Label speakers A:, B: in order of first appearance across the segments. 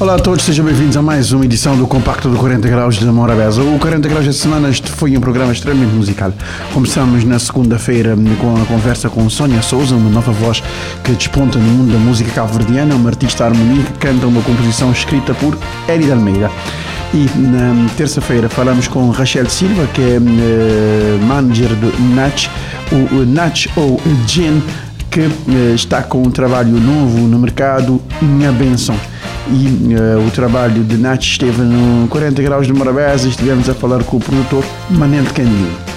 A: Olá a todos, sejam bem-vindos a mais uma edição do Compacto do 40 Graus de Morabeza. O 40 Graus esta semana foi um programa extremamente musical. Começamos na segunda-feira com a conversa com Sónia Souza, uma nova voz que desponta no mundo da música cabo-verdiana, uma artista harmonia que canta uma composição escrita por Eri Almeida. E na terça-feira falamos com Rachel Silva, que é uh, manager do Natch, o, Natch ou Gen, que uh, está com um trabalho novo no mercado, Minha Benção e uh, o trabalho de Nath esteve no 40 Graus de Morabeza estivemos a falar com o produtor Manel Canil.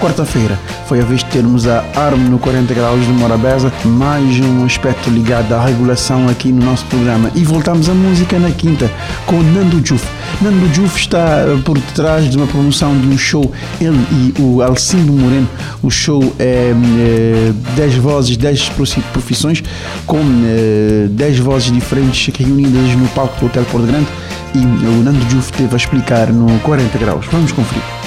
A: Quarta-feira foi a vez de termos a ARM no 40 Graus de Morabeza, mais um aspecto ligado à regulação aqui no nosso programa. E voltamos à música na quinta com Nando Juf. Nando Juf está eh, por detrás de uma promoção de um show, ele e o Alcindo Moreno. O show é, é 10 vozes, 10 profissões, com é, 10 vozes diferentes reunidas no palco do Hotel Porto Grande. E o Nando Juf teve a explicar no 40 Graus. Vamos conferir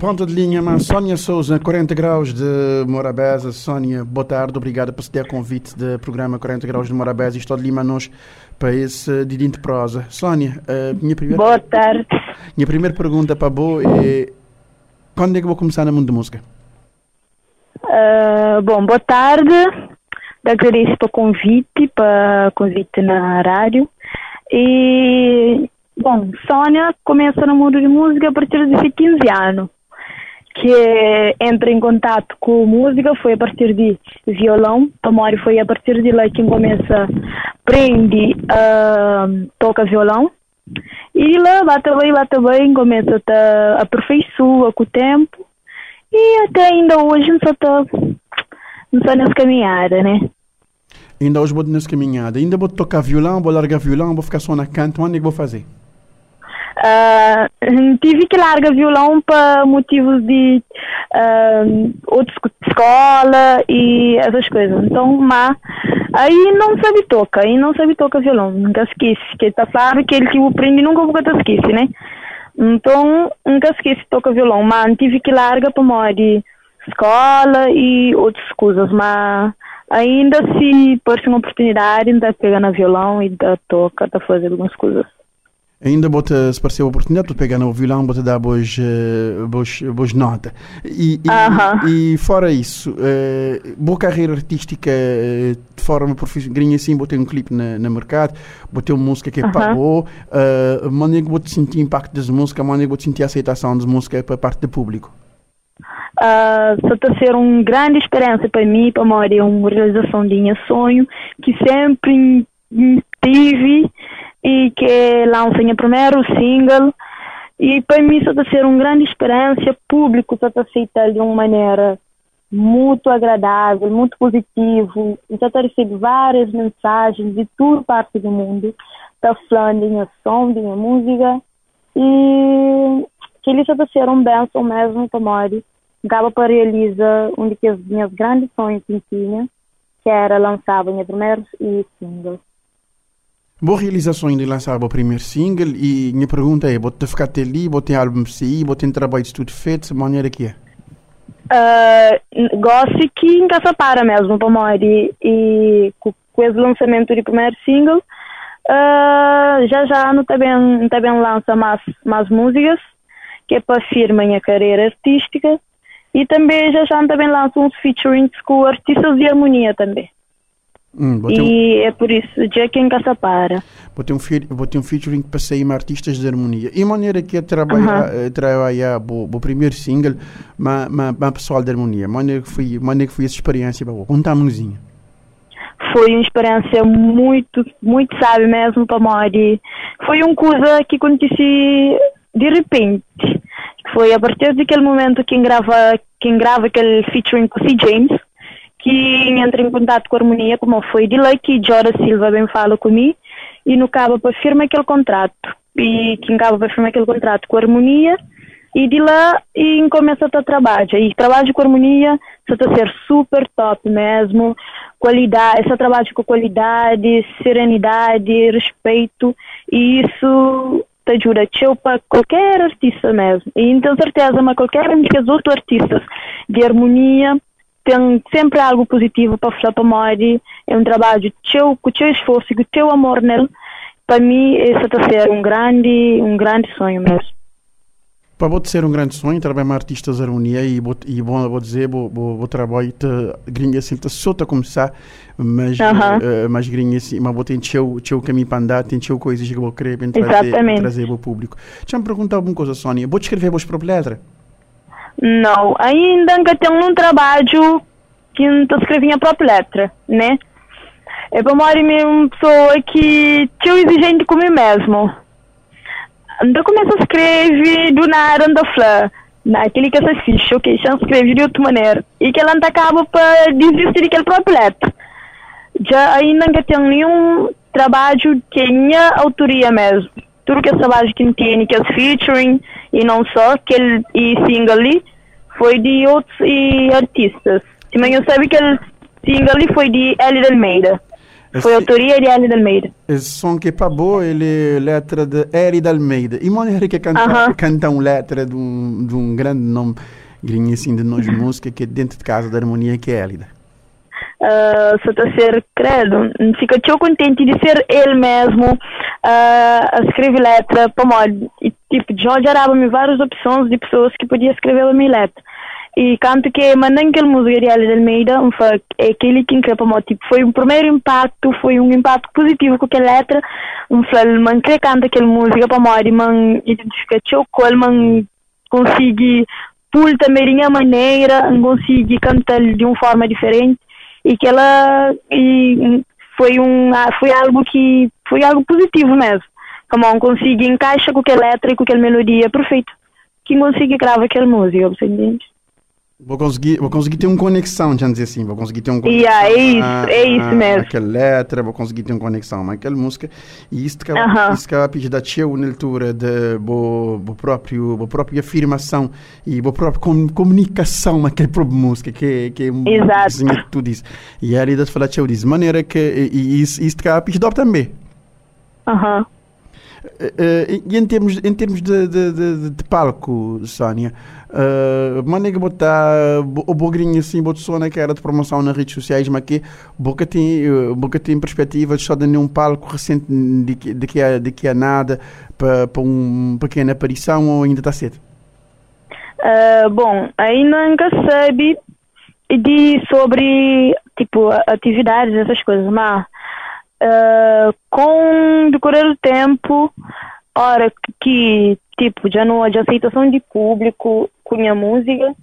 A: ponta de linha, mas Sónia Souza, 40 graus de Morabeza. Sónia, boa tarde, obrigado por ceder convite do programa 40 graus de Morabeza e estou de Lima nós para esse Didinho de prosa. Sónia, uh, minha primeira
B: Boa tarde.
A: Minha primeira pergunta para Bo é quando é que vou começar no mundo da música?
B: Uh, bom, boa tarde. Agradeço pelo convite, para convite na rádio. E Bom, Sônia começa no mundo de música a partir de 15 anos que entra em contato com música foi a partir de violão. A Mori foi a partir de lá que começa, a uh, toca violão. E lá, lá também, lá também começa a aperfeiçoar com o tempo. E até ainda hoje não está não está nessa caminhada, né?
A: Ainda hoje vou nessa caminhada. Ainda vou tocar violão, vou largar violão, vou ficar só na canto. Onde é que vou fazer?
B: Uh, tive que largar violão para motivos de uh, outros escola e essas coisas. Então, mas aí não sabe tocar, aí não sabe tocar violão, nunca esquece. Que tá claro que ele que aprende nunca vou esquece, né? Então, nunca esquece tocar violão, mas tive que largar para morar escola e outras coisas, mas ainda se por uma oportunidade, ainda pega na violão e da toca, da fazer algumas coisas.
A: Ainda bota, se pareceu a oportunidade de pegar no violão, bota dar boas, uh, boas, boas notas. E, e, uh -huh. e, fora isso, uh, boa carreira artística uh, de forma profissional, assim, botei um clipe na, na mercado, botei uma música que -huh. pagou, uh, maneira que vou sentir impacto das músicas, maneira que vou sentir aceitação das músicas para parte do público.
B: Uh, só está a ser uma grande experiência para mim, para a uma realização de minha sonho, que sempre tive e que lancem o primeiro single. E para mim isso está ser uma grande experiência público está aceitar de uma maneira muito agradável, muito positivo já está recebendo várias mensagens de toda parte do mundo está falando de minha som, de minha música. E que ele está ser um benção mesmo para Mori acaba para realizar um dos meus grandes sonhos que tinha que era lançar minha primeira e single
A: Boa realização de lançar o primeiro single e minha pergunta é, você ficar até ali, você tem álbum sair, você tem trabalho de tudo feito, de maneira que é?
B: Uh, gosto que em para mesmo, para morrer e com, com esse lançamento do primeiro single, uh, já já não também, também lança mais, mais músicas, que é para firma minha carreira artística, e também já já também lança uns featurings com artistas de harmonia também. Hum, e um... é por isso, Jack em Caçapara.
A: Vou ter um, vou ter um featuring para sair artistas de harmonia. E maneira que é trabalhar, uh -huh. trabalhar o primeiro single, mas ma, pessoal de harmonia. Maneira que foi, maneira que foi essa experiência, conta-me
B: Foi uma experiência muito, muito sábia mesmo para Mori. Foi uma coisa que aconteceu de repente. Foi a partir daquele momento que grava, quem grava aquele featuring com C. James, que entra em contato com a harmonia, como foi de lei que Jora Silva bem fala comigo, e no cabo para firmar aquele contrato. E quem cabo para firmar aquele contrato com a harmonia, E de lá e começa a trabalhar. E trabalho com harmonia, você está ser super top mesmo. Qualidade, esse trabalho com qualidade, serenidade, respeito. E isso te ajuda teu para qualquer artista mesmo. E tenho certeza, mas qualquer um dos outros artistas de harmonia tem sempre algo positivo para falar para Mori. É um trabalho teu, com o teu esforço e com o teu amor nele. Para mim, esse está a ser um grande, um grande sonho mesmo.
A: Para você ser um grande sonho, trabalhar com artistas de harmonia e, e bom, vou dizer, o trabalho te gringa assim, tá só a começar, mas, uh -huh. uh, mas gringa assim, mas vou ter o seu caminho para andar, tem seu coisas que vou querer para trazer, trazer para o público. Deixa-me perguntar alguma coisa, Sónia, vou escrever as próprias letras?
B: Não, ainda que tenho um trabalho que estou escrevendo a própria letra, né? É para uma uma pessoa que é exigente comigo mesmo Anda começa a escrever do nada, anda falar. Naquele que se ficha, ok, já escreve de outra maneira. E que ela anda acaba para desistir daquele próprio letra. Já ainda não tem nenhum trabalho que minha autoria mesmo. Tudo que é trabalho que tem, que é featuring, e não só, aquele e single ali, foi de outros e artistas. Mas eu sabe que o single foi de Ellie Almeida. Foi a autoria de Hélio de Almeida.
A: Esse som que é boa, ele é letra de Hélio de Almeida. E maneira que canta, uh -huh. canta uma letra de um, de um grande nome gringo assim de nós música que é dentro de casa da harmonia que é Hélida.
B: Uh, só está ser credo. Fica tão contente de ser ele mesmo uh, a escrever letra para mod. E tipo, já gerava-me várias opções de pessoas que podiam escrever a minha letra. E canto que mandando aquele música de Alice Almeida, um foi aquele que increpa tipo, foi o primeiro impacto, foi um impacto positivo com aquela letra, um foi, man, que canta aquela música para mori, man, identifica teu col, man, consegue pul também de maneira, consegue cantar de uma forma diferente, e que ela, e foi um, foi algo que, foi algo positivo mesmo, como consegue encaixa com aquela letra e com aquela melodia perfeito, que consegue gravar aquela música, você entende?
A: Vou conseguir, vou conseguir ter uma conexão, já dizer assim, vou conseguir ter uma conexão.
B: Yeah, é isso, a, é isso mesmo.
A: Aquela letra, vou conseguir ter uma conexão, mas aquela música, e isso que uh -huh. isso que eu pedir da tia na altura de bo, bo próprio, bo própria afirmação e bo própria com, comunicação aquela própria música, que, que
B: Exato.
A: que tu diz. E ali das falar tia diz, maneira que, e, isso, isso que eu pedir também.
B: Aham. Uh -huh.
A: Uh, e em termos, em termos de, de, de, de palco, Sónia, uh, maneira botar o bogrinho assim, botsona que era de promoção nas redes sociais, mas que boca tem, boca tem perspectiva só de um palco recente de que, de que, há, de que há nada para uma pequena aparição ou ainda está cedo?
B: Uh, bom, ainda nunca sabe de sobre tipo atividades essas coisas, mas uh, com decorrer do tempo, hora que, tipo, já não há aceitação de público com a música, uh,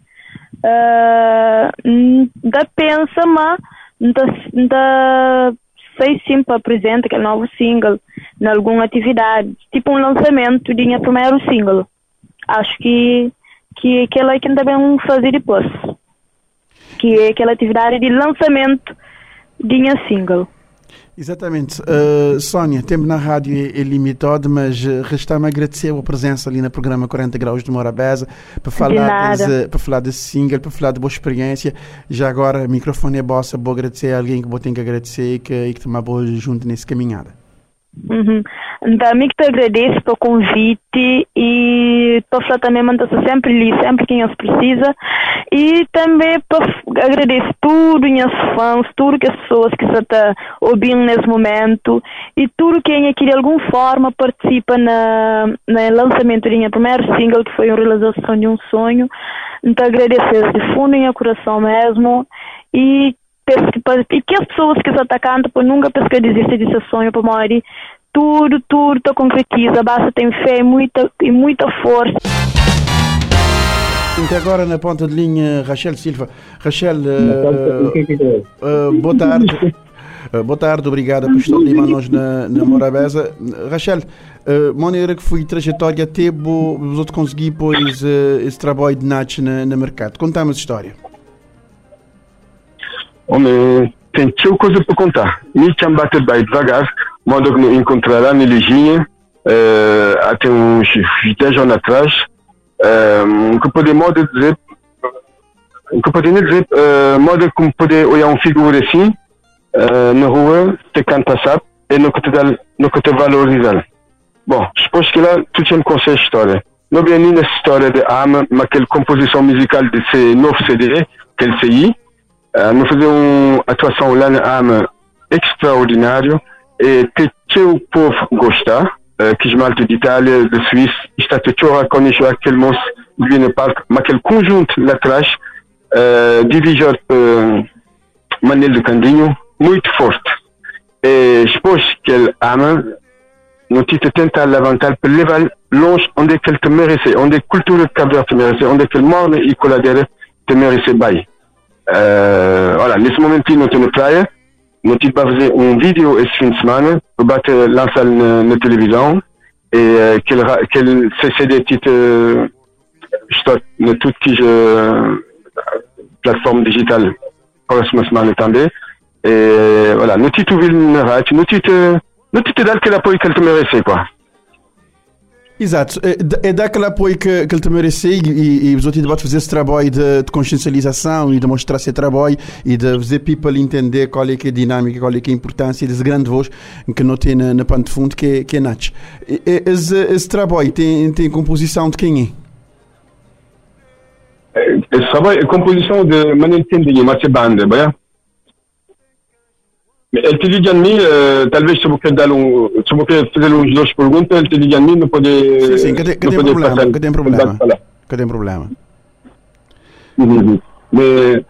B: da pensa, mas da, da sei sim para apresentar aquele novo single em alguma atividade, tipo um lançamento de minha primeiro single. Acho que que aquela que também fazer depois, que é aquela atividade de lançamento de minha single.
A: Exatamente. Uh, Sónia, tempo na rádio é, é limitado, mas uh, resta-me agradecer a presença ali no programa 40 Graus de Morabeza para falar, de desse, para falar desse single, para falar de boa experiência. Já agora, o microfone é bossa, vou agradecer a alguém que vou ter que agradecer e que, e que tomar boa junto nesse caminhada.
B: Uhum. Então, amigo, te agradeço pelo convite e estou também mandando sempre ali, sempre quem os precisa. E também agradeço tudo meus fãs, tudo que as pessoas que estão ouvindo nesse momento e tudo quem aqui de alguma forma participa na, no lançamento da minha primeiro single, que foi a realização de um sonho. Então, agradeço de fundo em meu coração mesmo e e que as pessoas que estão atacando por nunca pescar desistir desse sonho para morrer tudo, tudo está concretiza, basta ter fé e muita, e muita força.
A: Até agora na ponta de linha, Rachel Silva. Rachel, uh, uh, boa tarde. Uh, boa tarde, obrigada por estar ali nós na, na Morabeza. Rachel, uh, maneira que foi trajetória até vos conseguir pois uh, esse trabalho de Natch na, na mercado. Conta-me a história.
C: Homem, tem coisa para contar. Me chama bater bem devagar, modo que encontrará na Liginha, uh, até uns 10 anos atrás, Um, que pode modo dizer que pode dizer uh, modo como pode olhar um figura assim uh, na rua te canta sabe? E no que te dá no que te valoriza bom depois que lá tu tinha conhece a história. Não nem nessa história de ama mas aquela composição musical de esse novo CD que ele sei uh, não fazer uma atuação lá na ama extraordinário e que o povo gosta que je malte d'Italie, de Suisse, está toujours a conhecer aquele moço de no parque, mas aquele conjunto lá atrás, uh, dirigido por Manel de Candinho, muito forte. E depois que ele ama, não te tenta levantar para levar longe onde é que ele te merece, onde a cultura de Cabo te merece, onde é que ele mora e coladeira te merece bem. Uh, voilà, nesse momento, não tenho praia, não tive para fazer um vídeo esse fim de semana, para bater, lançar na, na televisão, e uh, que ele, plateforme digitale próxima semana também. E, voilà, que ele te merece, quoi.
A: Exato, é, é daquele apoio que, que ele também recebe e, e os outros debates fazer esse trabalho de, de, consciencialização e de mostrar esse trabalho e de fazer people entender qual é que é a dinâmica, qual é que é a importância desse grande voz que não tem na, na pano de fundo que é, que é Natch. Esse, esse trabalho tem, tem composição de quem
C: é? Esse trabalho é composição de Manuel Tendinha, Márcia Banda, bem? Perguntas, ele te diz a mim não pode.
A: Sim, sim, que tem, que tem problema, que tem problema, que tem problema.
C: Uhum. Mas,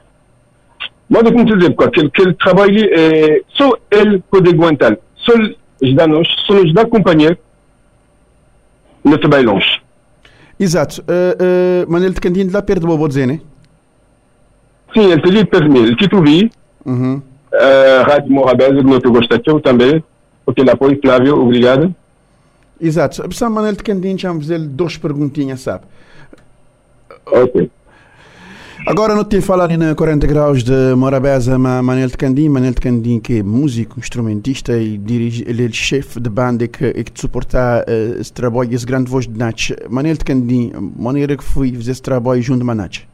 C: mas como te dizer, aquele, aquele trabalho, é, só ele pode aguentar, só ajudar nós, só nos dá companhia, não trabalho longe.
A: Exato. Uh, uh, Manuel de Candinho lá perto do Bobo dizer, né?
C: Sim, ele te diz para mim, ele te ouvi. Uh, Rádio Morabeza, que não gostou também, porque ele apoio, Flávio, obrigado.
A: Exato. Sabe, Manuel de Candinho, já fazer duas perguntinhas, sabe?
C: Ok.
A: Agora não te falar na 40 graus de Morabeza, mas Manuel de Candim, Manuel de Candim que é músico, instrumentista e dirige, ele é chefe de banda que, e que suporta uh, esse trabalho, esse grande voz de Natch. Manuel de Candim, maneira que foi fazer esse trabalho junto com a?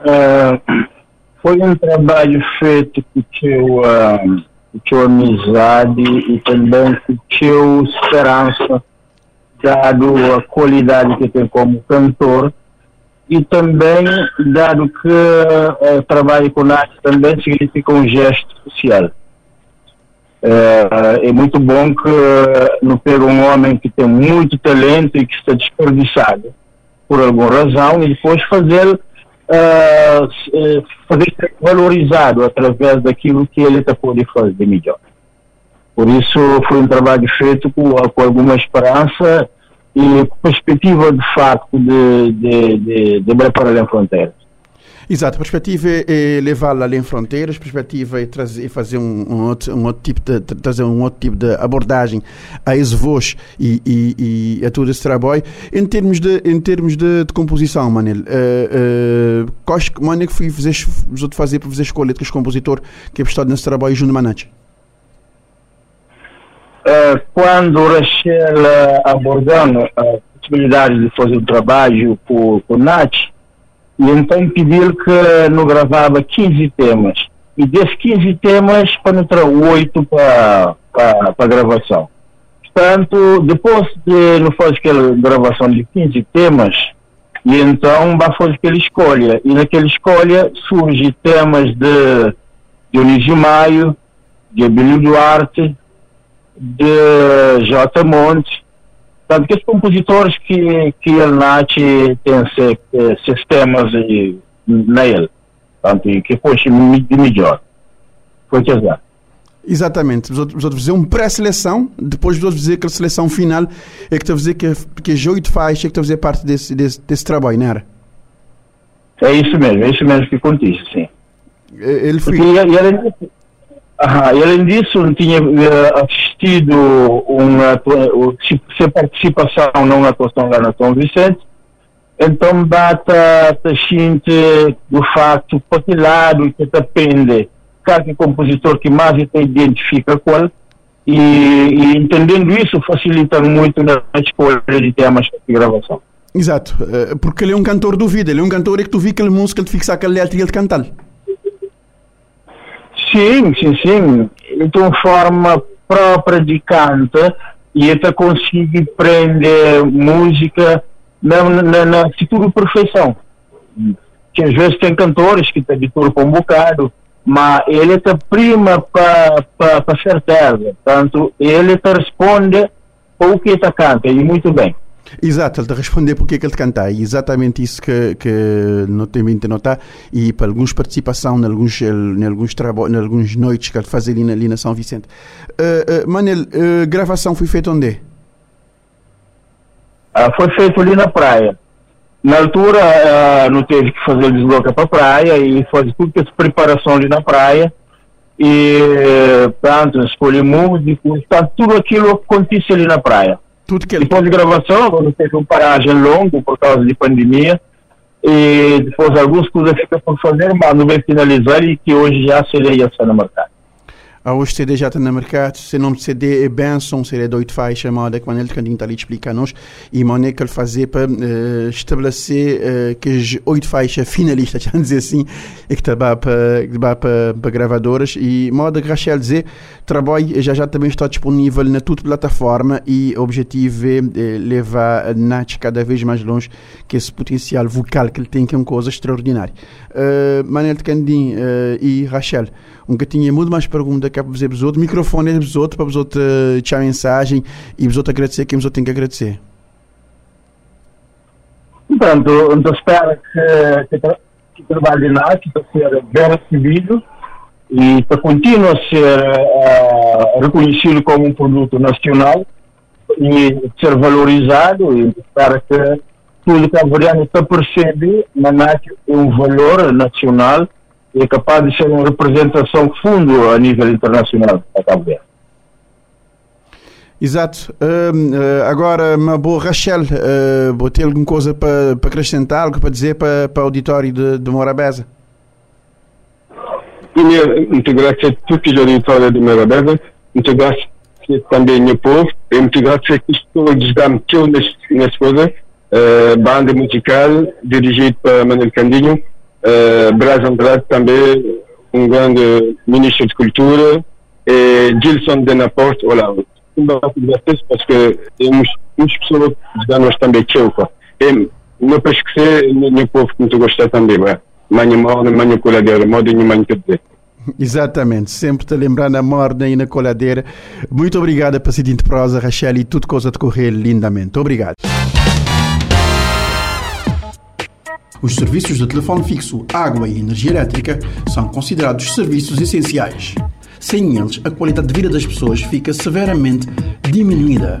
D: Uh, foi um trabalho feito com teu, uh, teu amizade e também com teu esperança, dado a qualidade que tem como cantor e também dado que uh, trabalho com arte também significa um gesto social. Uh, é muito bom que uh, não pega um homem que tem muito talento e que está desperdiçado por alguma razão e depois fazer uh, fazer ser valorizado através daquilo que ele pode fazer de melhor. Por isso foi um trabalho feito com, com alguma esperança e perspectiva de facto de, de, de, de preparar a fronteira.
A: Exato, a perspectiva é, é levá-la além fronteiras, a perspectiva é trazer, fazer um, um, outro, um outro tipo de trazer um outro tipo de abordagem a esse voz e, e, e a todo esse trabalho. Em termos de, em termos de, de composição, Manel, uh, uh, quais que fui fazer, fazer para fazer escolha de que os compositor que é prestado nesse trabalho junto Manach?
D: Uh, quando Rachel abordando a possibilidade de fazer o trabalho com, com Nath, e então pediu que não gravava 15 temas. E desses 15 temas, entrar 8 para a gravação. Portanto, depois de não fazer aquela gravação de 15 temas, e então vai fazer aquela escolha. E naquela escolha surge temas de Dionísio Maio, de Abelio Duarte, de J. Monte, Portanto, que os compositores que, que ele nasce têm eh, sistemas nele, portanto, que fosse de melhor. Foi que exato.
A: Exatamente. Os outros dizer uma pré-seleção, depois vos dizer que a seleção final é que está a dizer que, que Joio te faz, é que está a fazer parte desse, desse, desse trabalho, não era?
D: É isso mesmo, é isso mesmo que acontece, sim.
A: Ele foi...
D: Porque ele, ele, Aha, e além disso, tinha uh, assistido uma se participação numa atuação lá na São Vicente, então data a gente do facto para que lado que depende cada compositor que mais te identifica com ele, E, e, entendendo isso facilita muito na escolha de temas de gravação.
A: Exato, eh, porque ele é um cantor do vida, ele é um cantor que tu vi aquela música, ele fixa aquela letra e ele canta.
D: Sim, sim, sim. Ele tem uma forma própria de canta e ele consegue prender música na, na, na de perfeição. Que às vezes tem cantores que te habituam um bocado, mas ele te prima para certeza. Portanto, ele te responde o que te canta, e muito bem.
A: Exato, ele te responder porque é que ele canta. E exatamente isso que, que não tem a notar. E para alguns participação em alguns, em alguns, trabo, em alguns noites que ele faz ali na, ali na São Vicente. Uh, uh, Manel, uh, gravação foi feita onde?
D: Uh, foi feito ali na praia. Na altura, uh, não teve que fazer desloca para a praia e fazer tudo que essa preparação ali na praia. E, pronto, escolher músicos, tá, tudo aquilo acontece ali na praia. Tudo que Depois de gravação, quando teve uma paragem longa por causa de pandemia, e depois algumas coisas ficam por fazer, mas não vai finalizar e que hoje já seria essa no mercado.
A: A hoje CD já está no mercado, se nome de CD é Benson, CD de oito faixas, chamada que Manel Candinho está ali explicar-nos, e Mané que ele fazer para uh, estabelecer uh, que as oito faixas finalistas, já dizer assim, e que está para, para, gravadoras, e moda que Rachel dizer, trabalho já já também está disponível na toda plataforma e o objetivo é, é levar a Nath cada vez mais longe que esse potencial vocal que ele tem, que é uma coisa extraordinária. Uh, Manel Candinho uh, e Rachel, um tinha muito mais perguntas que para fazer para os outros. Microfone para os outros, para os outros deixar mensagem e os outros agradecer quem os outros têm que agradecer.
D: Portanto, eu espero que, que, que o trabalho lá, que está a ser bem recebido e que continue a ser uh, reconhecido como um produto nacional e ser valorizado e espero que tudo que a Variana está na NAC é um valor nacional é capaz de ser uma representação fundo a nível internacional da Cabo Verde.
A: Exato. Uh, uh, agora, uma boa Rachel, uh, vou ter alguma coisa para, para acrescentar, algo para dizer para, para o auditório de, de Morabeza?
C: Primeiro, muito graças a todos os auditórios de Morabeza, muito graças também ao povo, e muito graças a todos que estão nessa coisa, uh, banda musical dirigida para Manuel Candinho, uh, Brás Andrade também, um grande ministro de cultura, e Gilson de Naporte, olá, parce que temos muitas pessoas que nós também tchau, e não para esquecer, meu povo muito gosta também, manhã morna, manhã coladeira, modo nenhuma que dizer.
A: Exatamente, sempre te lembrar na morna e na coladeira. Muito obrigada, Presidente Prosa, Rachel, e tudo coisa de correr lindamente. Obrigado. Os serviços de telefone fixo, água e energia elétrica são considerados serviços essenciais. Sem eles, a qualidade de vida das pessoas fica severamente diminuída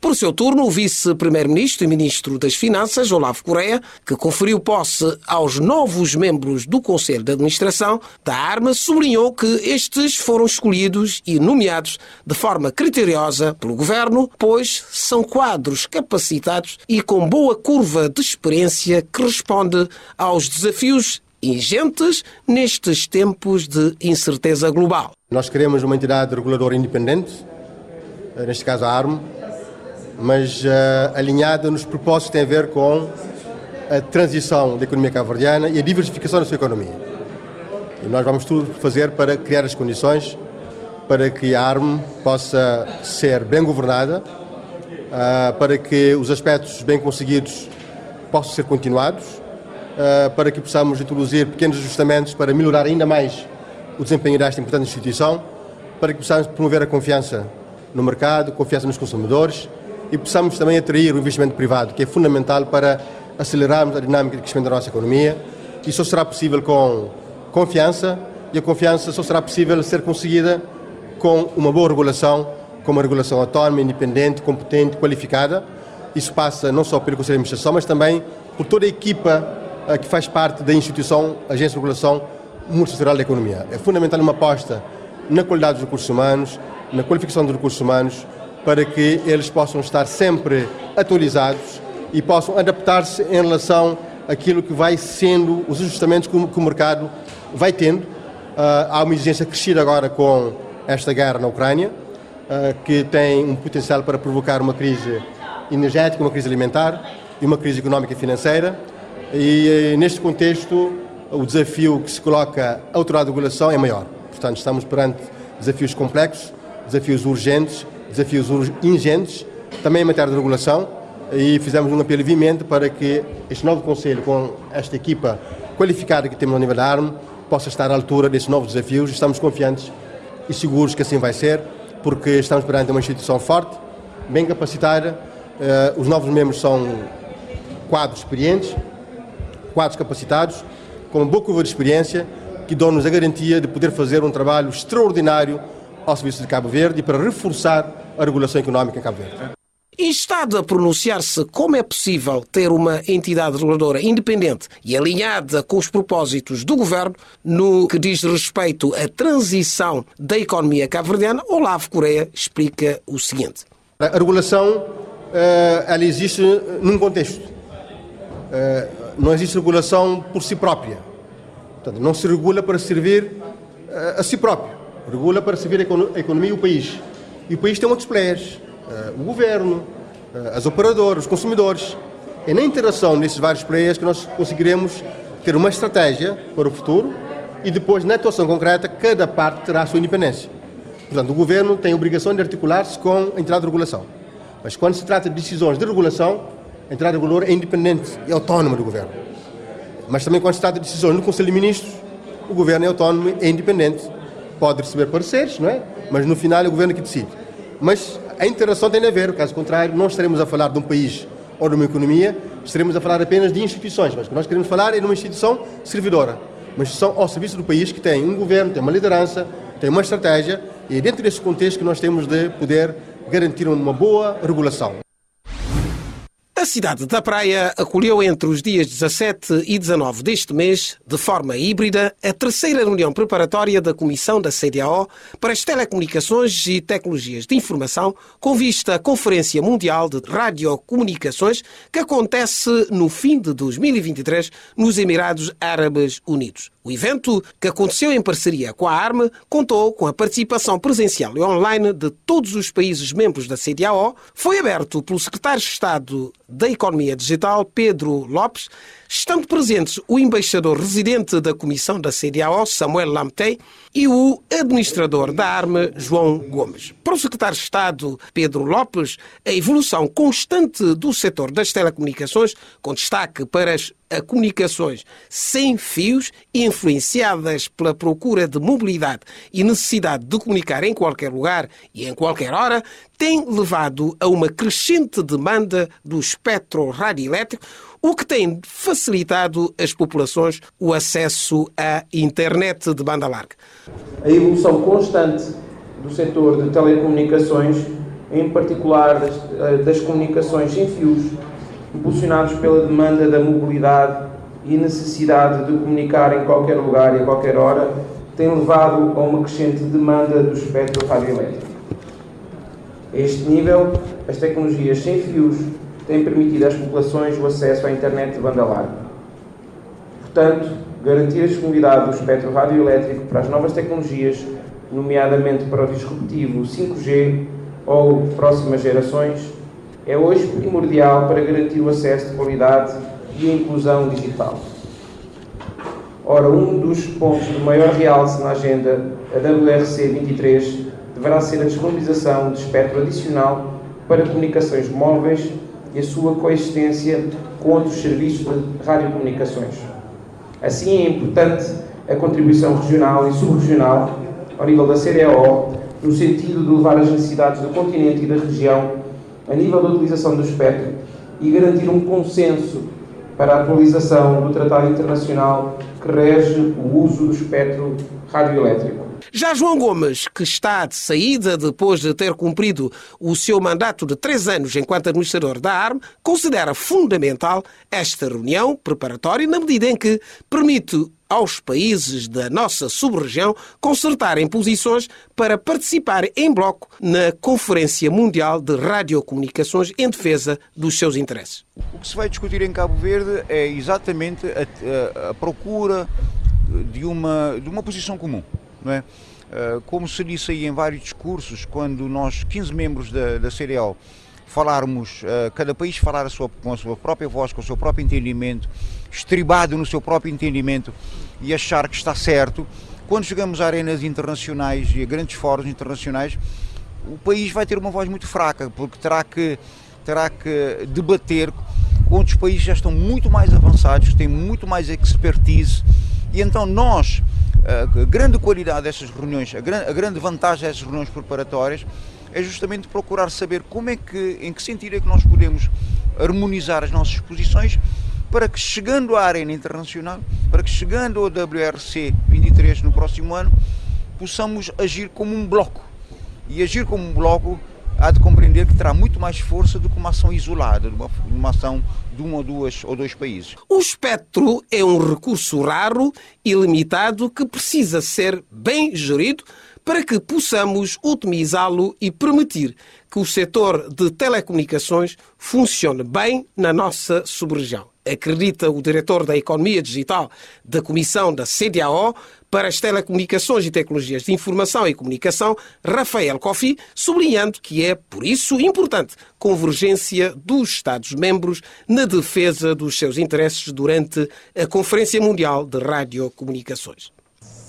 E: Por seu turno, o vice-primeiro-ministro e ministro das Finanças, Olavo Correia, que conferiu posse aos novos membros do Conselho de Administração da Arma, sublinhou que estes foram escolhidos e nomeados de forma criteriosa pelo governo, pois são quadros capacitados e com boa curva de experiência que responde aos desafios ingentes nestes tempos de incerteza global.
F: Nós queremos uma entidade reguladora independente, neste caso a ARM, mas uh, alinhada nos propósitos que têm a ver com a transição da economia cabo-verdiana e a diversificação da sua economia. E nós vamos tudo fazer para criar as condições para que a ARM possa ser bem governada, uh, para que os aspectos bem conseguidos possam ser continuados, uh, para que possamos introduzir pequenos ajustamentos para melhorar ainda mais o desempenho desta importante instituição, para que possamos promover a confiança no mercado, confiança nos consumidores e possamos também atrair o investimento privado, que é fundamental para acelerarmos a dinâmica de crescimento da nossa economia. E só será possível com confiança, e a confiança só será possível ser conseguida com uma boa regulação, com uma regulação autónoma, independente, competente, qualificada. Isso passa não só pelo Conselho de Administração, mas também por toda a equipa uh, que faz parte da instituição Agência de Regulação Multissetorial da Economia. É fundamental uma aposta na qualidade dos recursos humanos, na qualificação dos recursos humanos, para que eles possam estar sempre atualizados e possam adaptar-se em relação àquilo que vai sendo os ajustamentos que o mercado vai tendo. Uh, há uma exigência crescida agora com esta guerra na Ucrânia, uh, que tem um potencial para provocar uma crise energética, uma crise alimentar e uma crise económica e financeira. E eh, neste contexto, o desafio que se coloca à autoridade de regulação é maior. Portanto, estamos perante desafios complexos, desafios urgentes, desafios ingentes, também em matéria de regulação, e fizemos um apelo veemente para que este novo Conselho, com esta equipa qualificada que temos no nível da ARM, possa estar à altura desses novos desafios. Estamos confiantes e seguros que assim vai ser, porque estamos perante uma instituição forte, bem capacitada, uh, os novos membros são quadros experientes, quadros capacitados, com uma boa curva de experiência, que dão-nos a garantia de poder fazer um trabalho extraordinário ao serviço de Cabo Verde e para reforçar a regulação económica em Cabo Verde.
E: E está a pronunciar-se como é possível ter uma entidade reguladora independente e alinhada com os propósitos do governo no que diz respeito à transição da economia cabo-verdiana. Olavo Coreia explica o seguinte.
F: A regulação eh, ela existe num contexto. Eh, não existe regulação por si própria. Portanto, não se regula para servir eh, a si próprio. Regula para servir a economia e o país. E o país tem outros players. O governo, as operadoras, os consumidores. É na interação desses vários players que nós conseguiremos ter uma estratégia para o futuro e depois, na atuação concreta, cada parte terá a sua independência. Portanto, o governo tem a obrigação de articular-se com a entidade de regulação. Mas quando se trata de decisões de regulação, a entidade reguladora é independente e autónoma do governo. Mas também quando se trata de decisões no Conselho de Ministros, o governo é autónomo e independente. Pode receber pareceres, não é? Mas no final é o governo que decide. Mas a interação tem a ver, caso contrário, não estaremos a falar de um país ou de uma economia, estaremos a falar apenas de instituições. Mas o que nós queremos falar é de uma instituição servidora, uma instituição ao serviço do país que tem um governo, tem uma liderança, tem uma estratégia e é dentro desse contexto que nós temos de poder garantir uma boa regulação.
E: A cidade da Praia acolheu entre os dias 17 e 19 deste mês, de forma híbrida, a terceira reunião preparatória da Comissão da CDAO para as Telecomunicações e Tecnologias de Informação, com vista à Conferência Mundial de Radiocomunicações, que acontece no fim de 2023 nos Emirados Árabes Unidos. O evento, que aconteceu em parceria com a ARME, contou com a participação presencial e online de todos os países membros da CDAO, foi aberto pelo secretário de Estado da Economia Digital, Pedro Lopes, estando presentes o embaixador residente da Comissão da CDAO, Samuel Lamtei, e o administrador da ARME, João Gomes. Para o secretário de Estado, Pedro Lopes, a evolução constante do setor das telecomunicações, com destaque para as comunicações sem fios, influenciadas pela procura de mobilidade e necessidade de comunicar em qualquer lugar e em qualquer hora, tem levado a uma crescente demanda do espectro radioelétrico, o que tem facilitado às populações o acesso à internet de banda larga.
G: A evolução constante do setor de telecomunicações, em particular das, eh, das comunicações sem fios, impulsionados pela demanda da mobilidade e necessidade de comunicar em qualquer lugar e a qualquer hora, tem levado a uma crescente demanda do espectro radioelétrico. A este nível, as tecnologias sem fios têm permitido às populações o acesso à internet de banda larga. Portanto, garantir a disponibilidade do espectro radioelétrico para as novas tecnologias, nomeadamente para o disruptivo 5G ou próximas gerações, é hoje primordial para garantir o acesso de qualidade e a inclusão digital. Ora, um dos pontos de maior realce na agenda, a WRC 23, deverá ser a disponibilização de espectro adicional para comunicações móveis e a sua coexistência com outros serviços de radiocomunicações. Assim, é importante a contribuição regional e subregional ao nível da CDAO, no sentido de levar as necessidades do continente e da região a nível da utilização do espectro e garantir um consenso para a atualização do Tratado Internacional que rege o uso do espectro radioelétrico.
E: Já João Gomes, que está de saída depois de ter cumprido o seu mandato de três anos enquanto administrador da ARM, considera fundamental esta reunião preparatória na medida em que permite aos países da nossa sub-região consertarem posições para participar em bloco na Conferência Mundial de Radiocomunicações em defesa dos seus interesses.
H: O que se vai discutir em Cabo Verde é exatamente a, a, a procura de uma, de uma posição comum, não é? Eh, como se disse aí em vários discursos, quando nós, 15 membros da, da falarmos, uh, cada país falar a sua, com a sua própria voz, com o seu próprio entendimento, estribado no seu próprio entendimento e achar que está certo, quando chegamos a arenas internacionais e a grandes fóruns internacionais, o país vai ter uma voz muito fraca, porque terá que, terá que debater com outros países que já estão muito mais avançados, que têm muito mais expertise, e então nós, a grande qualidade destas reuniões, a grande vantagem destas reuniões preparatórias é justamente procurar saber como é que, em que sentido é que nós podemos harmonizar as nossas posições para que chegando à arena internacional, para que chegando ao WRC 23 no próximo ano, possamos agir como um bloco. E agir como um bloco há de compreender que terá muito mais força do que uma ação isolada, uma, uma ação de um ou duas ou dois países.
E: O espectro é um recurso raro e limitado que precisa ser bem gerido para que possamos otimizá-lo e permitir que o setor de telecomunicações funcione bem na nossa sub-região. Acredita o diretor da Economia Digital da Comissão da CDAO para as Telecomunicações e Tecnologias de Informação e Comunicação, Rafael Kofi, sublinhando que é, por isso, importante convergência dos Estados-membros na defesa dos seus interesses durante a Conferência Mundial de Radiocomunicações.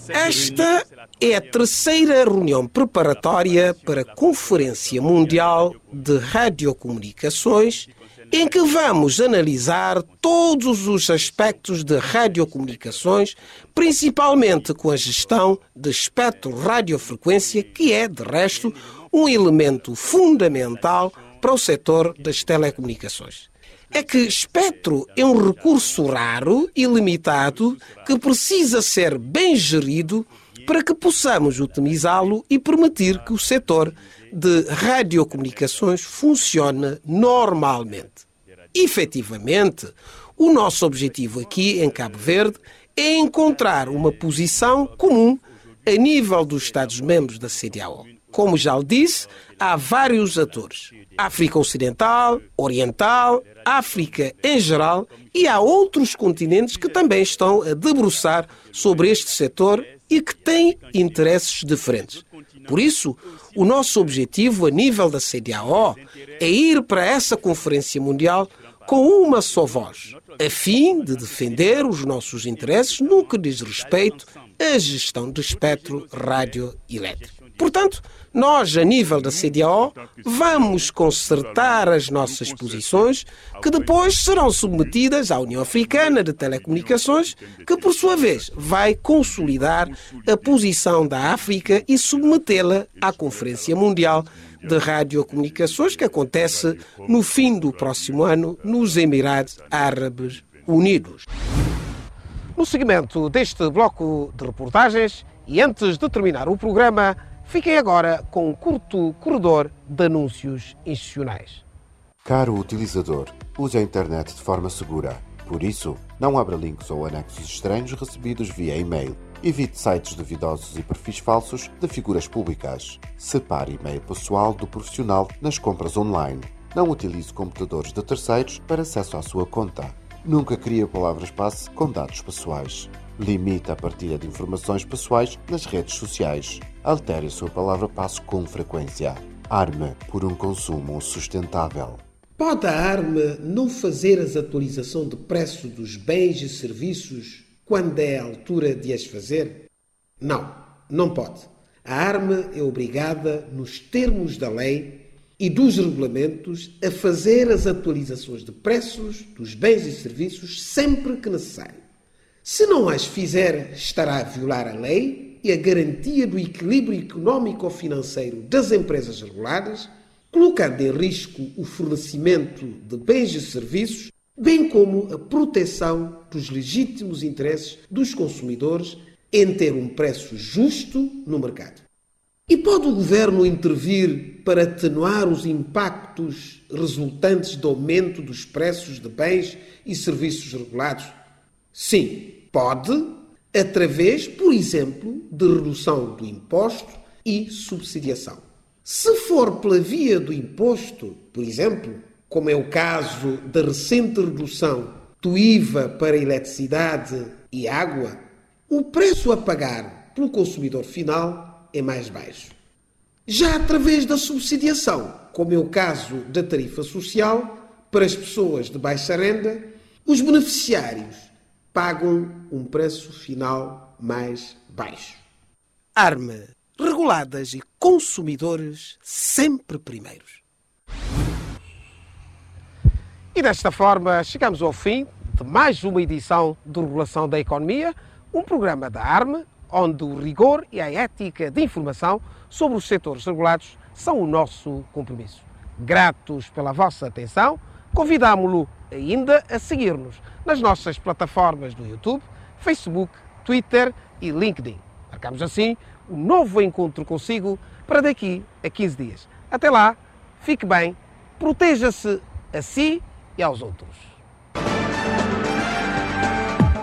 E: Esta é a terceira reunião preparatória para a Conferência Mundial de Radiocomunicações, em que vamos analisar todos os aspectos de radiocomunicações, principalmente com a gestão de espectro radiofrequência, que é, de resto, um elemento fundamental para o setor das telecomunicações. É que espectro é um recurso raro e limitado que precisa ser bem gerido para que possamos otimizá-lo e permitir que o setor de radiocomunicações funcione normalmente. Efetivamente, o nosso objetivo aqui em Cabo Verde é encontrar uma posição comum a nível dos Estados-membros da CDAO. Como já lhe disse, há vários atores. África Ocidental, Oriental, África em geral e há outros continentes que também estão a debruçar sobre este setor e que têm interesses diferentes. Por isso, o nosso objetivo a nível da CDAO é ir para essa Conferência Mundial com uma só voz, a fim de defender os nossos interesses no que diz respeito à gestão do espectro radioelétrico. Portanto, nós, a nível da CDAO, vamos consertar as nossas posições, que depois serão submetidas à União Africana de Telecomunicações, que, por sua vez, vai consolidar a posição da África e submetê-la à Conferência Mundial de Radiocomunicações, que acontece no fim do próximo ano nos Emirados Árabes Unidos. No segmento deste bloco de reportagens, e antes de terminar o programa, Fiquem agora com um curto corredor de anúncios institucionais.
I: Caro utilizador, use a internet de forma segura. Por isso, não abra links ou anexos estranhos recebidos via e-mail. Evite sites duvidosos e perfis falsos de figuras públicas. Separe e-mail pessoal do profissional nas compras online. Não utilize computadores de terceiros para acesso à sua conta. Nunca crie palavras-passe com dados pessoais. Limite a partilha de informações pessoais nas redes sociais. Altere a sua palavra-passe com frequência. Arme por um consumo sustentável.
E: Pode a ARME não fazer as atualizações de preço dos bens e serviços quando é a altura de as fazer? Não, não pode. A ARME é obrigada, nos termos da lei e dos regulamentos, a fazer as atualizações de preços dos bens e serviços sempre que necessário. Se não as fizer, estará a violar a lei e a garantia do equilíbrio económico-financeiro das empresas reguladas, colocando em risco o fornecimento de bens e serviços, bem como a proteção dos legítimos interesses dos consumidores em ter um preço justo no mercado. E pode o governo intervir para atenuar os impactos resultantes do aumento dos preços de bens e serviços regulados? Sim, pode, através, por exemplo, de redução do imposto e subsidiação. Se for pela via do imposto, por exemplo, como é o caso da recente redução do IVA para eletricidade e água, o preço a pagar pelo consumidor final é mais baixo. Já através da subsidiação, como é o caso da tarifa social, para as pessoas de baixa renda, os beneficiários pagam um preço final mais baixo. Arma, reguladas e consumidores sempre primeiros. E desta forma chegamos ao fim de mais uma edição de Regulação da Economia, um programa da ARME, onde o rigor e a ética de informação sobre os setores regulados são o nosso compromisso. Gratos pela vossa atenção, convidámo-lo ainda a seguir-nos nas nossas plataformas do YouTube, Facebook, Twitter e LinkedIn. Marcamos assim um novo encontro consigo para daqui a 15 dias. Até lá, fique bem, proteja-se a si e aos outros.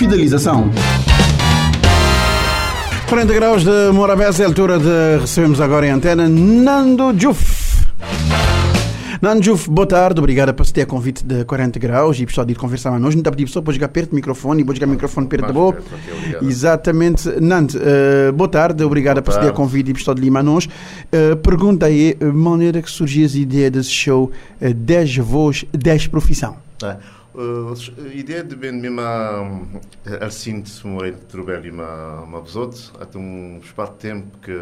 A: fidelização. 40 graus de Morabeza, é a altura de recebemos agora em antena Nando Juf. Nando Juf, boa tarde, obrigado por ter convite de 40 graus e pessoal de ir conversar connosco. Não está pedindo pessoa para jogar perto do microfone e vou jogar o microfone perto da boca. Exatamente. Nando, uh, boa tarde, obrigado por ter convite e pessoal de Lima nós. Uh, pergunta aí, maneira que surgiu a ideia desse show uh, 10 voz, 10 profissão?
J: É. Uh, ideea de bem mesmo el sint morei trobar uma uma pessoa até um espaço de tempo que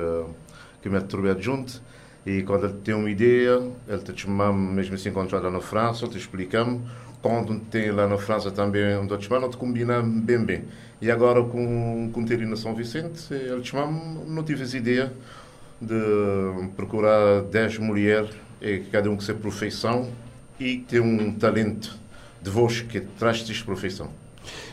J: que me trobar junto e quando ele tem uma ideia ele te chama mesmo se encontrar lá na França te explicamos quando tem lá na França também um outro chama te combina bem bem. E agora com com ter na São Vicente ele chama não tive essa ideia de procurar 10 mulheres e cada um com sua profissão e ter um talento de voz que traz esta profissão?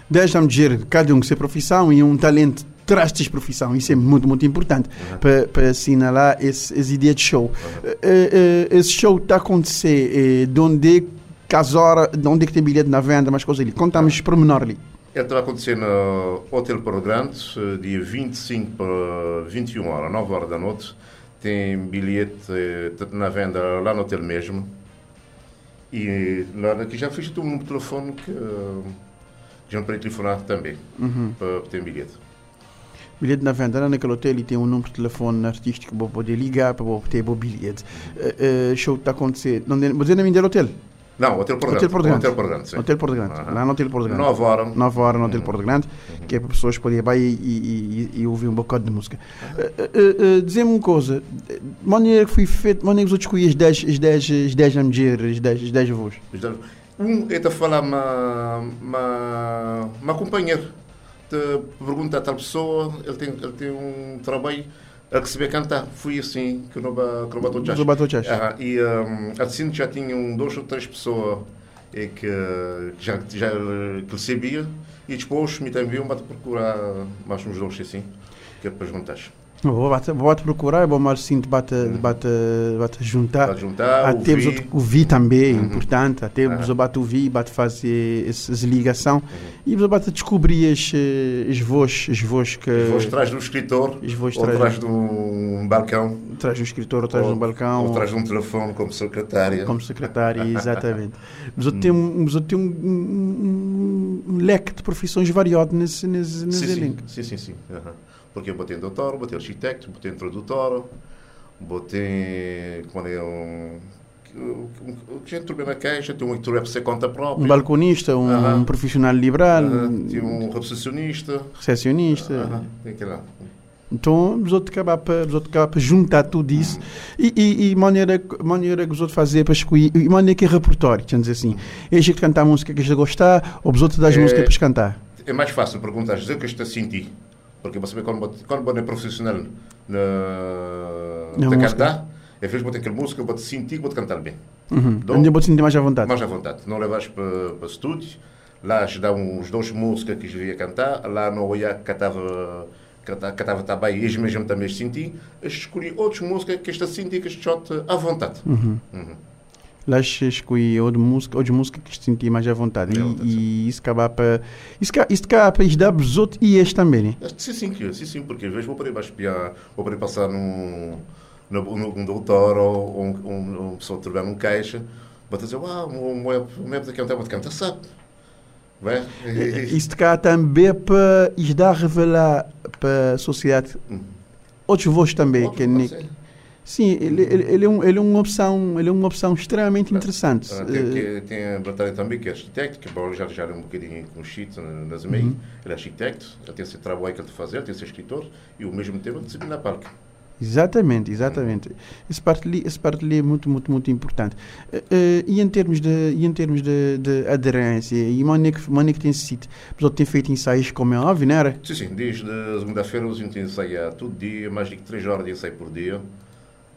A: Deixa-me dizer, cada um com sua profissão e um talento traz esta profissão. Isso é muito, muito importante uhum. para, para assinalar esse, ideia de show. Uhum. Uh, uh, esse show está a acontecer uh, de onde é que hora, de onde é que tem bilhete na venda, mais coisas ali. Contamos uhum. pormenor ali.
J: Ele está a acontecer no Hotel Progrande, dia 25 para 21 horas, 9 horas da noite. Tem bilhete na venda lá no hotel mesmo. E lá aqui já fiz o número de telefone que, que já para telefonar também, uhum. para ter um bilhete.
A: Bilhete na venda, naquele hotel tem um número de telefone artístico para poder ligar, para poder ter o bilhete. Uh, uh, show está acontecendo. Não, você não me hotel?
J: Não, Hotel Porto Grande.
A: Hotel Porto Grande.
J: Hotel Porto Grande, sim.
A: Hotel Porto Grande. Uhum. Lá no Hotel Porto Grande.
J: 9 horas.
A: 9 horas no Hotel Porto Grande, uhum. que é para pessoas poderem ir e, e, e, ouvir um bocado de música. Uh, uh, uh, Dizer-me uma coisa, maneira que foi feito, maneira que os outros escolhi as 10 as 10 as 10 mulheres, as 10 as 10 avós?
J: Um é de falar uma, uma, uma companheira, de perguntar a tal pessoa, ele tem, ele tem um trabalho a receber cantar. Fui assim que não bateu
A: chás. Não bateu chás.
J: E um, assim já tinham duas ou três pessoas e que, já, já que sabia e depois me também para procurar mais uns dois assim, que é para juntar.
A: Vou bate, bate procurar, vou mais sim bate, uhum. bate, bate juntar.
J: Bate juntar,
A: até ouvir. ouvir também, uhum. importante. Até uhum. você bate ouvir, bate fazer essas ligação uhum. e bate descobrir as, as vozes, as vozes que... As
J: vozes traz do escritor,
A: as vozes
J: ou traz, traz de um balcão.
A: Traz do escritor ou traz de um balcão.
J: Ou, traz de um telefone como secretária.
A: Como secretária, exatamente. Mas eu tenho, mas eu tenho um, um, um, leque de profissões variado nesse, nesse, nesse
J: sim,
A: elenco.
J: Sim, sim, sim. sim. Porque eu botei doutor, botei arquiteto, botei tradutor, botei quando é um um, que gente na queixa, tem um que por ser conta própria.
A: Um balconista, um,
J: Aham.
A: um profissional liberal,
J: Aham, Tem um recepcionista.
A: recepcionista.
J: Aham, Tem aquele lá.
A: Então, os outros acabam para, para juntar tudo isso e, e, e maneira, maneira que os outros fazer para escolher, e maneira que é repertório, quer dizer assim. É gente que canta a música que eles gostar, ou os outros das
J: É-
A: músicas para eles cantar.
J: É mais fácil perguntar, dizer o que estou a sentir. Porque você vê quando você- quando você é profissional na, cantar, é vez botar aquela música, vou te sentir, vou te cantar bem.
A: Uhum.
J: Então,
A: Onde eu vou te sentir mais à vontade.
J: Mais à vontade. Não levas para, para estúdio, lá já dá uns dois músicas que devia cantar, lá no Oiá cantava cantava, também, eles mesmo também senti, escolhi outras músicas que esta senti que estou à vontade.
A: Uhum.
J: Uhum.
A: Lá escolhi outra música, outra música que se sentir mais à vontade. E, e isso acaba para. Isso, ca- isso acaba para dar os outros e este também. né?
J: Sim, sim, que- sim, sim, porque às vezes vou para ir espiar, vou para ir passar num, num, doutor ou um, um, uma pessoa que trabalha num caixa, vou dizer, uau, o meu meu de cantar, vou cantar, sabe? Vai?
A: Isso acaba também para dar a revelar para a sociedade outros vozes também. Que nem, sim, ele, ele, ele, é um, ele, é uma opção, ele é uma opção extremamente interessante.
J: Ah,
A: Eh,
J: tem, que- tem a Batalha também, que é arquiteto, que bom, já, já é um bocadinho conhecido na- nas meias.
A: Uhum.
J: Ele é arquiteto, ele tem esse trabalho que ele fazer, ele tem esse escritor, e o mesmo tema de subir na parque.
A: Exatamente, exatamente. Esse parte ali, esse parte ali é muito, muito, muito importante. Eh, eh, e em termos de, e em termos de, de aderência, e maneira que, maneira que tem sido, pessoal tem feito ensaios como é óbvio, não era?
J: Sim, sim, desde segunda-feira a gente ensaia todo dia, mais de 3 horas de ensaio por dia.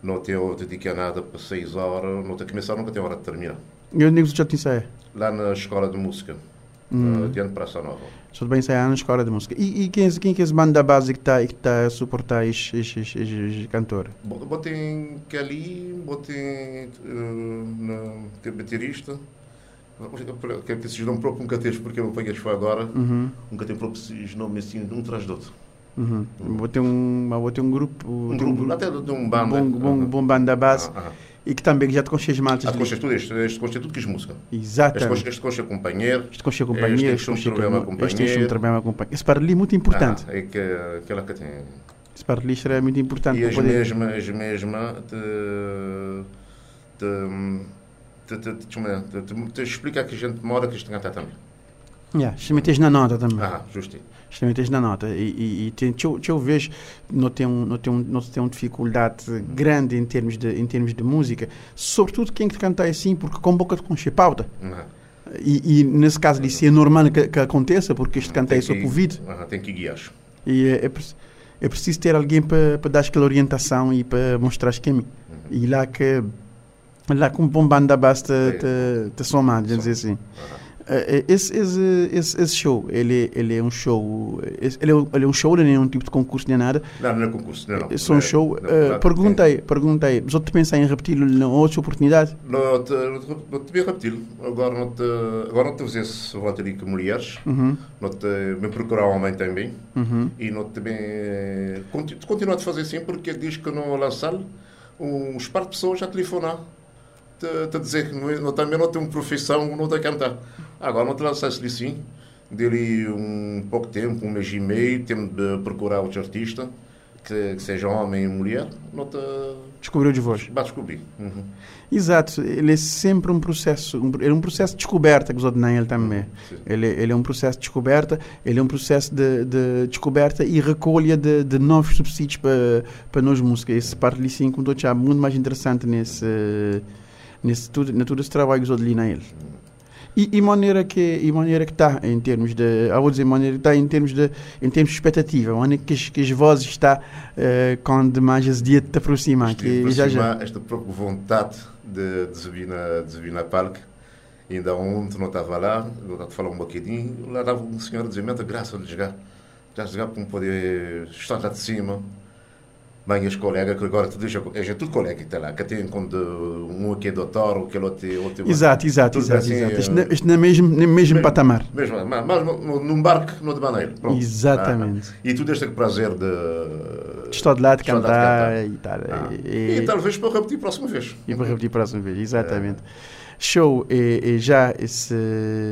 J: Não tenho dedicado nada para 6 horas, não tenho que começar, nunca tenho hora de terminar.
A: Eu nem já te ensaio.
J: Lá na escola de música,
A: Hum.
J: diante de Praça Nova.
A: Só bem ensaiar na escola de música. E, e quem, é- quem é que é esse banda base que está que tá a suportar este, este, este, este cantor?
J: Bo- Botei Kelly, botei uh, na, que é baterista. Que que esses nomes próprios nunca tens, porque eu foi agora.
A: Uhum.
J: Nunca tenho próprios esses nomes assim, de um atrás do outro.
A: Uhum. Vou, ter um, vou ter um grupo.
J: Um
A: grupo, um
J: grupo até de um banda.
A: Um bom, bom, uhum. bom banda base.
J: Ah, ah.
A: E que também já te conheces mal.
J: Já
A: te
J: conheces tudo, este, este conheces tudo que é música.
A: Exato.
J: Este, conheces companheiro.
A: Este conheces companheiro.
J: Este
A: conheces
J: problema
A: companheiro. Este
J: conheces
A: problema companheiro. Esse para ali é muito ah, importante.
J: Ah, é que, aquela que tem...
A: Esse para ali é muito importante.
J: E as
A: poder...
J: mesmas, as mesmas te... te... te... te... te... te explica que a gente mora que a gente canta também.
A: Yeah, se metes na nota também.
J: Ah, justo.
A: Metes na nota. E, e, e eu, eu vejo, não tem, um, não, não dificuldade grande em termos, de, em termos de música, sobretudo quem que canta assim, porque com boca de pauta. E, e nesse caso disso é normal que, que aconteça, porque este canta é só Covid.
J: ah, tem que guiar.
A: E é, é, é preciso ter alguém para para dar aquela orientação e para mostrar os caminhos. E lá que lá com um bom banda basta te, te somar, dizer assim. Esse, esse, esse, esse show, ele, ele é um show, ele é, um- ele é um show, não é um tipo de concurso nem nada.
J: Não, não é concurso, não, não.
A: É só um show.
J: Não,
A: Eh, perguntei, perguntei, mas outro pensar em repeti-lo em outra oportunidade?
J: Não te, não te repetir. Agora não te, agora não te fazer esse voluntário com mulheres.
A: Uhum.
J: Não te bem procurar homem também.
A: Uhum.
J: E não te bem. conti- Continua a fazer assim porque diz que não lançar um par de pessoas a telefonar. Te, te dizer que não, é- também não tem uma profissão, não tem a cantar. Agora não te lançaste assim. Dele um pouco tempo, um mês e meio, tempo de procurar outros artistas, que, que sejam homem e mulher, não te.
A: Descobriu de voz.
J: Vai descobrir. Uhum.
A: Exato, ele é sempre um processo, um, é um processo de descoberta que outros nem ele também. Ele, ele é um processo de descoberta, ele é um processo de, de descoberta e recolha de, de novos subsídios para para nós músicas. Esse parte ali sim, como estou muito mais interessante nesse, nesse tudo, na todo esse trabalho que ali na ele. E, e maneira que e maneira que está em termos de, eu vou dizer maneira que está em termos de em termos de expectativa, maneira que as, que as vozes está eh, quando mais esse dia te aproxima, que
J: Por
A: já já.
J: esta própria vontade de, de subir na, de subir na parque. Ainda ontem não estava lá, eu estava a falar um bocadinho, lá estava um senhor a dizer, menta graça de jogar. Já jogar para não poder estar lá de cima. Colegas, que agora é já tudo colega que está lá, que tem quando um aqui é doutor, o que outro é outro.
A: Exato, exato, exato.
J: assim,
A: exato.
J: eh,
A: Este, na- este na mesmo, no mesmo patamar.
J: Mesmo, mas, mas no- num barco, não de maneira. Pronto.
A: Exatamente.
J: Ah, e tu este prazer de.
A: Estou de lá de
J: estar lá
A: cantar e tal.
J: Ah.
A: E,
J: E talvez para repetir a próxima vez.
A: e para repetir a próxima vez, exatamente. Show é, é já esse,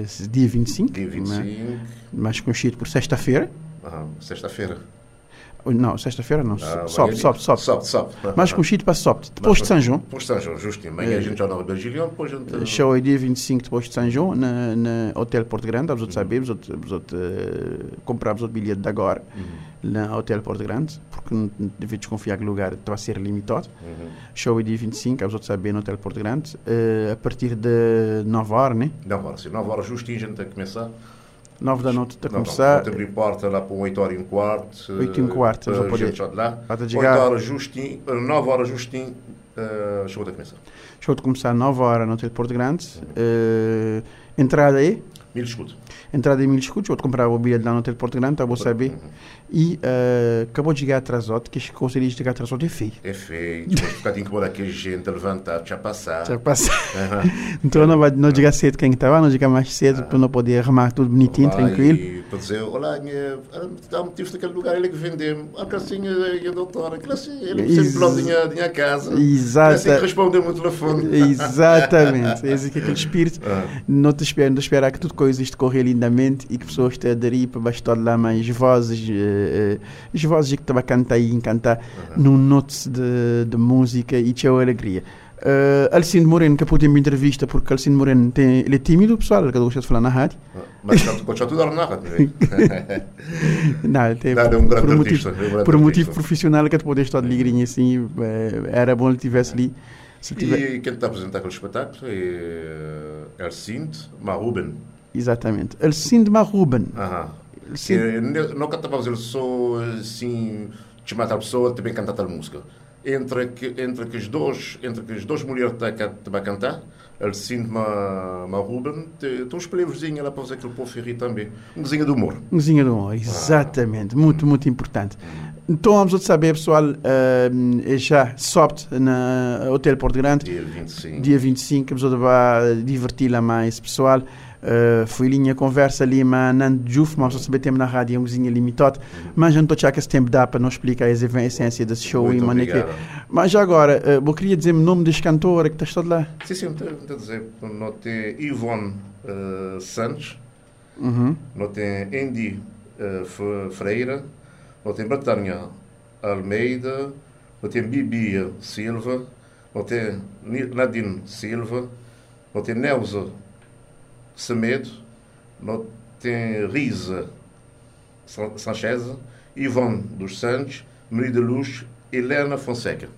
A: esse dia 25,
J: Dia
A: né?
J: 25.
A: mais conhecido por sexta-feira.
J: Ah, sexta-feira.
A: Não, sexta-feira não.
J: Ah,
A: sobe, sobe, sobe.
J: Sobe, sobe.
A: Mais conhecido para sobe. Depois de São João.
J: Depois de São João, justinho. Amanhã a gente já na Ribeira Gilião, depois a gente...
A: Show é dia 25 depois de São João, na Hotel Porto Grande. Saber, vamos comprar os outros bilhete de agora na Hotel Porto Grande, porque não devia desconfiar que o lugar está a ser limitado. Show é dia 25, vamos saber no Hotel Porto Grande. Eh, a partir de 9 horas, né?
J: 9 horas, sim. 9 horas justinho a gente tem que começar.
A: 9 da noite está a
J: Não, não,
A: começar.
J: Vamos abrir porta lá para 8 horas e um quarto.
A: 8 e um quarto,
J: a gente já de lá.
A: para
J: 8
A: chegar.
J: horas justinho, 9 horas justinho, eh, chegou a começar.
A: Show de começar 9 horas no Hotel Porto Grande. Eh, entrada aí?
J: Mil escudos.
A: Entrada em mil escudos. Vou comprar o bilhete lá no Hotel Porto Grande, tá, vou saber. E eh, acabou de chegar atrasado, que conselho de chegar atrasado é feio.
J: É feio, ficar tem que pôr aqui gente a levantar, já passar.
A: Já passa.
J: Aham.
A: Então não vai não chegar cedo quem estava, não chegar mais cedo para não poder arrumar tudo bonitinho,
J: Lá
A: tranquilo.
J: E para dizer, olá, minha, dá motivo daquele lugar, ele que vendeu-me. A calcinha e a doutora, aquilo assim, ele sempre logo tinha, tinha casa.
A: Exata-
J: Assim que respondeu-me o telefone.
A: Exatamente. Esse é aquele espírito.
J: Ah.
A: Não te espero, não esperar que tudo coisas decorrer lindamente e que pessoas te aderir para bastar lá mais vozes, eh, eh, as vozes que estava a cantar e encantar num note de, de música e tinha alegria. Uh, Alcino Moreno, que eu pude me entrevista, porque Alcino Moreno tem, ele é tímido, pessoal, que eu gosto de falar na rádio.
J: Mas continua tudo a narrar,
A: Não, ele tem,
J: Não, ele é um grande
A: por,
J: artista,
A: motivo,
J: um grande
A: por um motivo
J: artista.
A: profissional que tu podes estar de ligrinha assim, eh, era bom ele estivesse ali. Se ele tiver-
J: E quem está a apresentar aquele espetáculo é Ercinte Maruben.
A: Exatamente. Alcino Maruben.
J: Aham.
A: Sim.
J: Não cantava ele só assim, chamar a pessoa, também cantar tal música. Entre que, entre que as duas, entre que as duas mulheres que estão a cantar, Alcinde Ma, Maruben, tem uns livrozinhos lá para fazer aquele povo rir também. Um desenho de humor.
A: Cozinha do humor, exatamente. Muito, muito importante. Então vamos saber, pessoal, eh, já sobe na Hotel Porto Grande.
J: Dia 25.
A: Dia 25, a pessoa vai divertir lá mais, pessoal. Eh, foi linha conversa ali, mas não juf, mas saber tempo na rádio é um cozinha limitado. Mas já não estou a que esse tempo dá para não explicar a essência desse show
J: Muito
A: e maneira que-
J: obrigado.
A: Mas já agora, eh, eu queria dizer o nome deste cantor que está todo lá.
J: Sim, sim, a dizer. Não tem Ivone eh, Santos,
A: Uhum.
J: não tem Andy Fe- Freira, não tem Betânia Almeida, não tem Bibi Silva, não tem Nadine Silva, não tem Neuza Semedo, não tem Risa San- Sanchez, Ivone dos Santos, Maria de Luz, Helena Fonseca.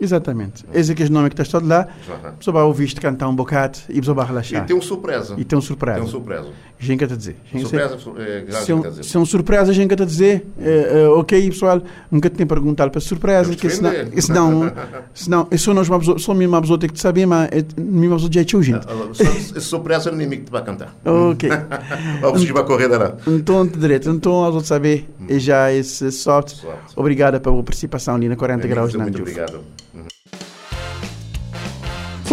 A: Exatamente. Esse é que é o nome que está todo lá.
J: Aham.
A: A pessoa vai ouvir-te cantar um bocado e a pessoa vai
J: E
A: relaxar.
J: tem um surpresa.
A: E tem um surpresa.
J: Tem um surpresa.
A: Gente que está a dizer. Gente
J: Surpresa, é,
A: Se é,
J: que está
A: um,
J: dizer.
A: se é um surpresa, gente está a dizer, eh, eh, ok, pessoal, nunca te tem perguntado para surpresa, que
J: que
A: senão, senão, senão, eu sou nós uma pessoa, sou mesmo uma pessoa que te saber, mas é mesmo pessoa de gente, gente.
J: Ah, Esse surpresa é o inimigo que te vai cantar.
A: Ok.
J: Vamos vai correr dela.
A: Então, direito, então, nós vamos saber, e já esse soft. Obrigada pela participação ali na 40 graus
J: Muito obrigado.